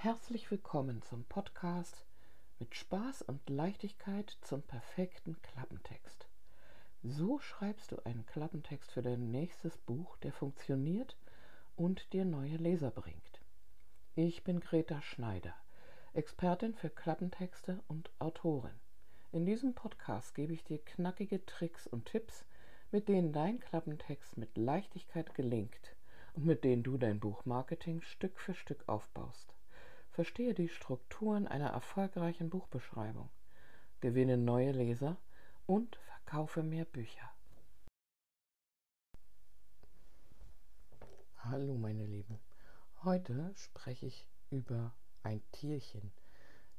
Herzlich willkommen zum Podcast mit Spaß und Leichtigkeit zum perfekten Klappentext. So schreibst du einen Klappentext für dein nächstes Buch, der funktioniert und dir neue Leser bringt. Ich bin Greta Schneider, Expertin für Klappentexte und Autorin. In diesem Podcast gebe ich dir knackige Tricks und Tipps, mit denen dein Klappentext mit Leichtigkeit gelingt und mit denen du dein Buchmarketing Stück für Stück aufbaust. Verstehe die Strukturen einer erfolgreichen Buchbeschreibung, gewinne neue Leser und verkaufe mehr Bücher. Hallo meine Lieben, heute spreche ich über ein Tierchen.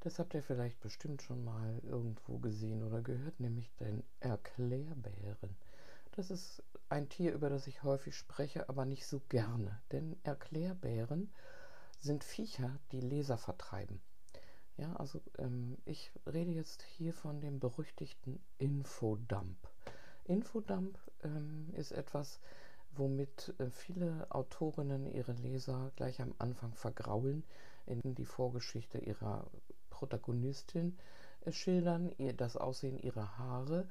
Das habt ihr vielleicht bestimmt schon mal irgendwo gesehen oder gehört, nämlich den Erklärbären. Das ist ein Tier, über das ich häufig spreche, aber nicht so gerne, denn Erklärbären sind Viecher, die Leser vertreiben. Ja, also ähm, ich rede jetzt hier von dem berüchtigten Infodump. Infodump ähm, ist etwas, womit äh, viele Autorinnen ihre Leser gleich am Anfang vergraulen, in die Vorgeschichte ihrer Protagonistin äh, schildern, ihr, das Aussehen ihrer Haare,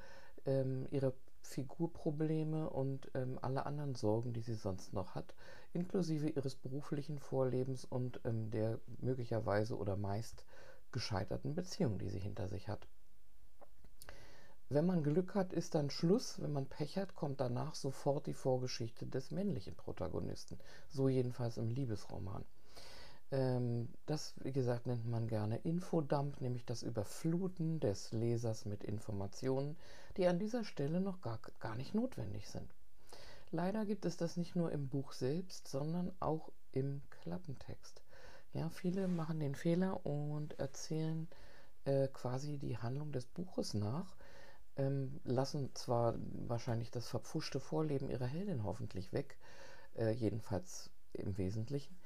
ähm, ihre Figurprobleme und ähm, alle anderen Sorgen, die sie sonst noch hat, inklusive ihres beruflichen Vorlebens und ähm, der möglicherweise oder meist gescheiterten Beziehung, die sie hinter sich hat. Wenn man Glück hat, ist dann Schluss. Wenn man Pech hat, kommt danach sofort die Vorgeschichte des männlichen Protagonisten. So jedenfalls im Liebesroman. Ähm, das, wie gesagt, nennt man gerne Infodump, nämlich das Überfluten des Lesers mit Informationen, die an dieser Stelle noch gar, gar nicht notwendig sind. Leider gibt es das nicht nur im Buch selbst, sondern auch im Klappentext. Ja, viele machen den Fehler und erzählen äh, quasi die Handlung des Buches nach, ähm, lassen zwar wahrscheinlich das verpfuschte Vorleben ihrer Heldin hoffentlich weg, äh, jedenfalls im Wesentlichen,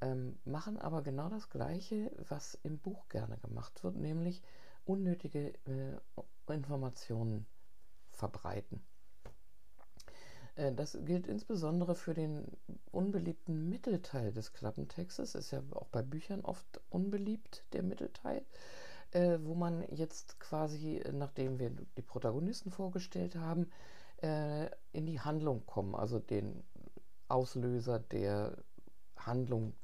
ähm, machen aber genau das Gleiche, was im Buch gerne gemacht wird, nämlich unnötige äh, Informationen verbreiten. Äh, das gilt insbesondere für den unbeliebten Mittelteil des Klappentextes. Ist ja auch bei Büchern oft unbeliebt, der Mittelteil, äh, wo man jetzt quasi, nachdem wir die Protagonisten vorgestellt haben, äh, in die Handlung kommen, also den Auslöser der Handlung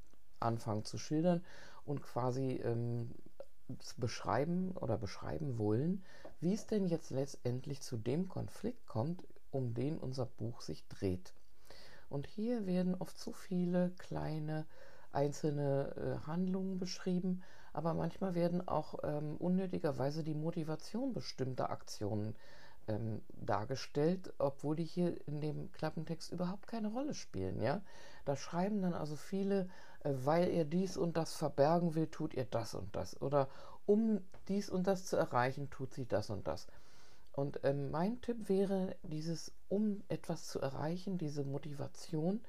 anfangen zu schildern und quasi ähm, beschreiben oder beschreiben wollen, wie es denn jetzt letztendlich zu dem Konflikt kommt, um den unser Buch sich dreht. Und hier werden oft zu viele kleine einzelne äh, Handlungen beschrieben, aber manchmal werden auch ähm, unnötigerweise die Motivation bestimmter Aktionen ähm, dargestellt, obwohl die hier in dem Klappentext überhaupt keine Rolle spielen. Ja, da schreiben dann also viele weil ihr dies und das verbergen will, tut ihr das und das. Oder um dies und das zu erreichen, tut sie das und das. Und ähm, mein Tipp wäre, dieses, um etwas zu erreichen, diese Motivation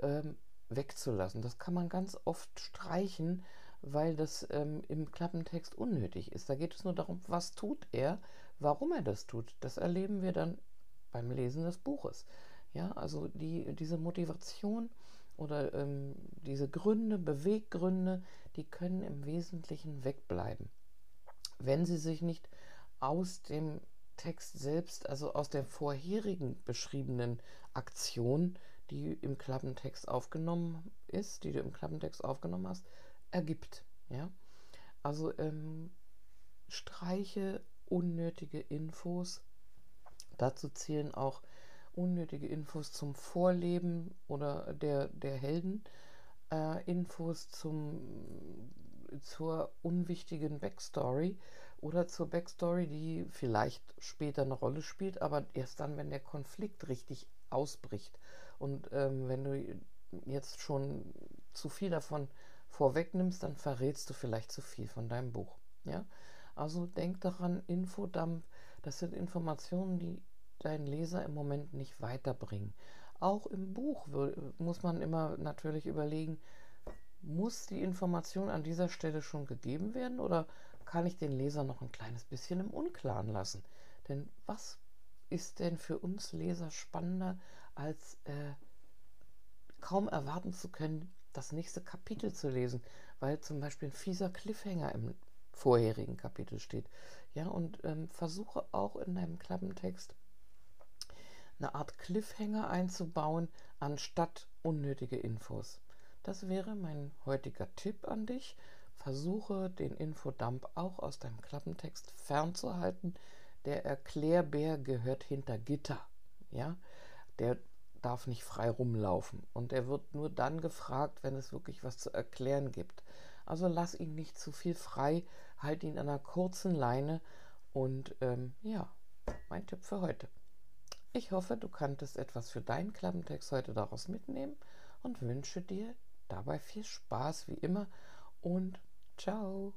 ähm, wegzulassen. Das kann man ganz oft streichen, weil das ähm, im Klappentext unnötig ist. Da geht es nur darum, was tut er, warum er das tut. Das erleben wir dann beim Lesen des Buches. Ja, also die, diese Motivation oder ähm, diese Gründe, Beweggründe, die können im Wesentlichen wegbleiben. Wenn sie sich nicht aus dem Text selbst, also aus der vorherigen beschriebenen Aktion, die im Klappentext aufgenommen ist, die du im Klappentext aufgenommen hast, ergibt. Ja? Also ähm, streiche unnötige Infos. Dazu zählen auch unnötige Infos zum Vorleben oder der, der Helden, äh, Infos zum, zur unwichtigen Backstory oder zur Backstory, die vielleicht später eine Rolle spielt, aber erst dann, wenn der Konflikt richtig ausbricht. Und ähm, wenn du jetzt schon zu viel davon vorwegnimmst, dann verrätst du vielleicht zu viel von deinem Buch. Ja? Also denk daran, Infodump, das sind Informationen, die deinen Leser im Moment nicht weiterbringen. Auch im Buch muss man immer natürlich überlegen, muss die Information an dieser Stelle schon gegeben werden oder kann ich den Leser noch ein kleines bisschen im Unklaren lassen? Denn was ist denn für uns Leser spannender, als äh, kaum erwarten zu können, das nächste Kapitel zu lesen, weil zum Beispiel ein fieser Cliffhanger im vorherigen Kapitel steht. Ja, und ähm, versuche auch in deinem Klappentext eine Art Cliffhanger einzubauen, anstatt unnötige Infos. Das wäre mein heutiger Tipp an dich. Versuche den Infodump auch aus deinem Klappentext fernzuhalten. Der Erklärbär gehört hinter Gitter. Ja, der darf nicht frei rumlaufen und er wird nur dann gefragt, wenn es wirklich was zu erklären gibt. Also lass ihn nicht zu viel frei, halt ihn an einer kurzen Leine und ähm, ja, mein Tipp für heute. Ich hoffe, du kanntest etwas für deinen Klappentext heute daraus mitnehmen und wünsche dir dabei viel Spaß wie immer und ciao.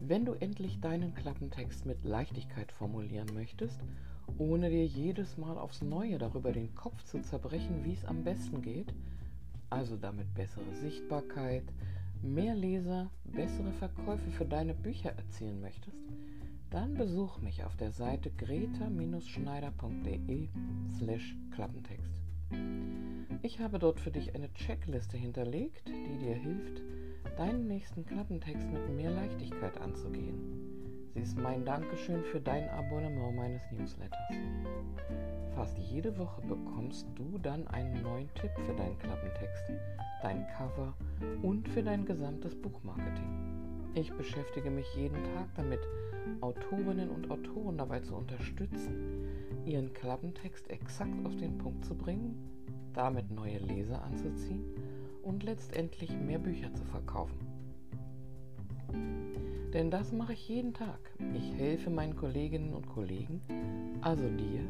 Wenn du endlich deinen Klappentext mit Leichtigkeit formulieren möchtest, ohne dir jedes Mal aufs Neue darüber den Kopf zu zerbrechen, wie es am besten geht, also damit bessere Sichtbarkeit, mehr Leser, bessere Verkäufe für deine Bücher erzielen möchtest, dann besuch mich auf der Seite greta-schneider.de slash Klappentext. Ich habe dort für dich eine Checkliste hinterlegt, die dir hilft, deinen nächsten Klappentext mit mehr Leichtigkeit anzugehen. Sie ist mein Dankeschön für dein Abonnement meines Newsletters. Fast jede Woche bekommst du dann einen neuen Tipp für deinen Klappentext, dein Cover und für dein gesamtes Buchmarketing. Ich beschäftige mich jeden Tag damit, Autorinnen und Autoren dabei zu unterstützen, ihren Klappentext exakt auf den Punkt zu bringen, damit neue Leser anzuziehen und letztendlich mehr Bücher zu verkaufen. Denn das mache ich jeden Tag. Ich helfe meinen Kolleginnen und Kollegen, also dir,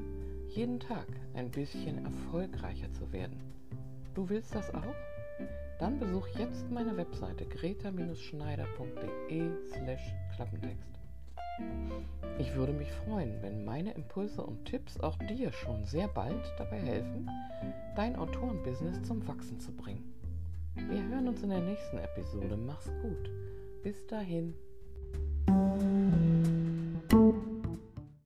jeden Tag ein bisschen erfolgreicher zu werden. Du willst das auch? Dann besuch jetzt meine Webseite greta-schneider.de slash Klappentext. Ich würde mich freuen, wenn meine Impulse und Tipps auch dir schon sehr bald dabei helfen, dein Autorenbusiness zum Wachsen zu bringen. Wir hören uns in der nächsten Episode. Mach's gut. Bis dahin.